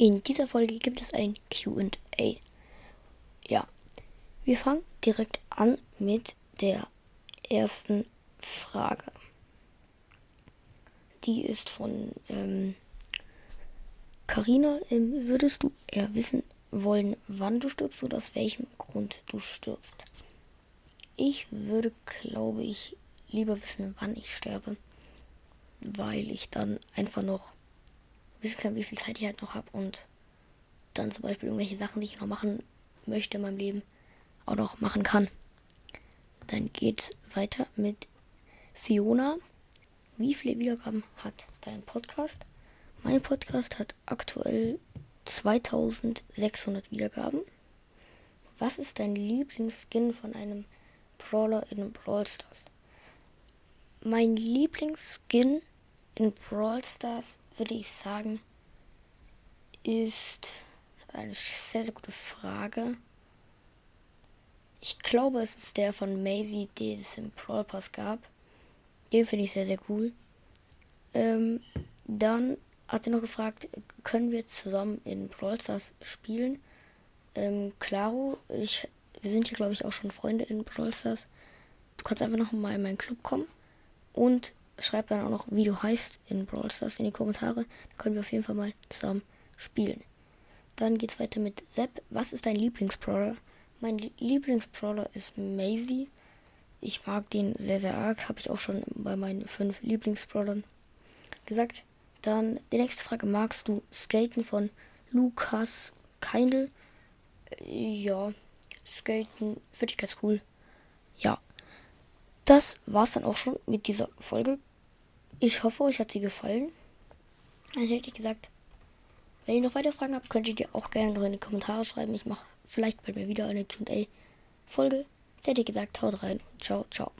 In dieser Folge gibt es ein QA. Ja, wir fangen direkt an mit der ersten Frage. Die ist von Karina. Ähm, würdest du eher wissen wollen, wann du stirbst oder aus welchem Grund du stirbst? Ich würde, glaube ich, lieber wissen, wann ich sterbe, weil ich dann einfach noch wissen kann, wie viel Zeit ich halt noch habe und dann zum Beispiel irgendwelche Sachen, die ich noch machen möchte in meinem Leben, auch noch machen kann. Dann geht's weiter mit Fiona. Wie viele Wiedergaben hat dein Podcast? Mein Podcast hat aktuell 2600 Wiedergaben. Was ist dein Lieblingsskin von einem Brawler in Brawl Stars? Mein Lieblingsskin in Brawl Stars würde ich sagen, ist eine sehr, sehr gute Frage. Ich glaube, es ist der von Maisie, den es im Brawl Pass gab. Den finde ich sehr, sehr cool. Ähm, dann hat sie noch gefragt, können wir zusammen in Brawl Stars spielen? Ähm, klaro, ich, wir sind hier, glaube ich, auch schon Freunde in Brawl Stars. Du kannst einfach noch mal in meinen Club kommen und schreib dann auch noch, wie du heißt in Brawl Stars in die Kommentare. Dann können wir auf jeden Fall mal zusammen spielen. Dann geht's weiter mit Sepp. Was ist dein Lieblingsbrawler? Mein Lieblingsbrawler ist Maisie. Ich mag den sehr, sehr arg. Habe ich auch schon bei meinen fünf Lieblingsbrawlern gesagt. Dann die nächste Frage. Magst du Skaten von Lukas Keindl? Ja, Skaten finde ich ganz cool. Ja. Das war's dann auch schon mit dieser Folge. Ich hoffe, euch hat sie gefallen. Dann hätte ich gesagt, wenn ihr noch weitere Fragen habt, könnt ihr die auch gerne noch in die Kommentare schreiben. Ich mache vielleicht bei mir wieder eine QA-Folge. Jetzt hätte ich gesagt, haut rein und ciao, ciao.